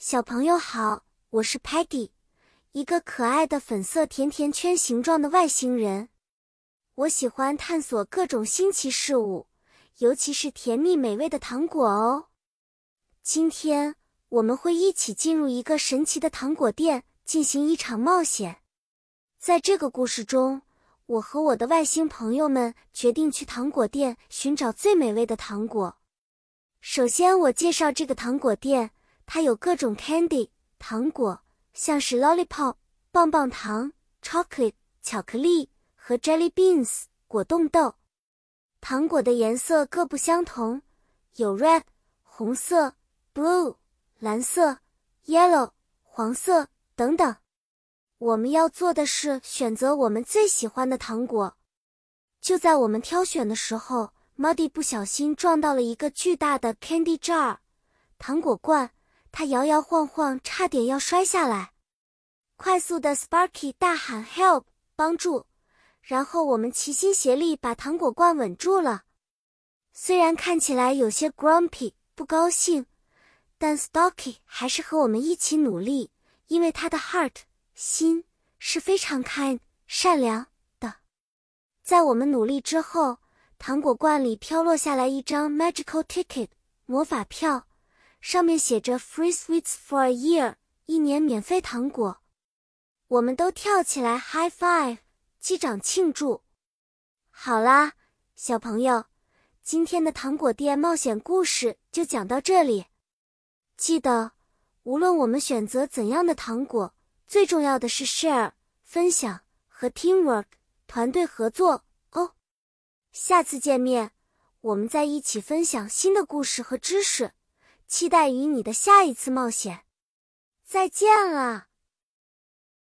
小朋友好，我是 Peggy，一个可爱的粉色甜甜圈形状的外星人。我喜欢探索各种新奇事物，尤其是甜蜜美味的糖果哦。今天我们会一起进入一个神奇的糖果店，进行一场冒险。在这个故事中，我和我的外星朋友们决定去糖果店寻找最美味的糖果。首先，我介绍这个糖果店。它有各种 candy 糖果，像是 lollipop 棒棒糖、chocolate 巧克力和 jelly beans 果冻豆。糖果的颜色各不相同，有 red 红色、blue 蓝色、yellow 黄色等等。我们要做的是选择我们最喜欢的糖果。就在我们挑选的时候，Muddy 不小心撞到了一个巨大的 candy jar 糖果罐。他摇摇晃晃，差点要摔下来。快速的 Sparky 大喊 “Help！帮助！”然后我们齐心协力把糖果罐稳住了。虽然看起来有些 grumpy 不高兴，但 Stocky 还是和我们一起努力，因为他的 heart 心是非常 kind 善良的。在我们努力之后，糖果罐里飘落下来一张 magical ticket 魔法票。上面写着 “Free sweets for a year”，一年免费糖果。我们都跳起来 high five，击掌庆祝。好啦，小朋友，今天的糖果店冒险故事就讲到这里。记得，无论我们选择怎样的糖果，最重要的是 share 分享和 teamwork 团队合作哦。下次见面，我们再一起分享新的故事和知识。期待与你的下一次冒险，再见了。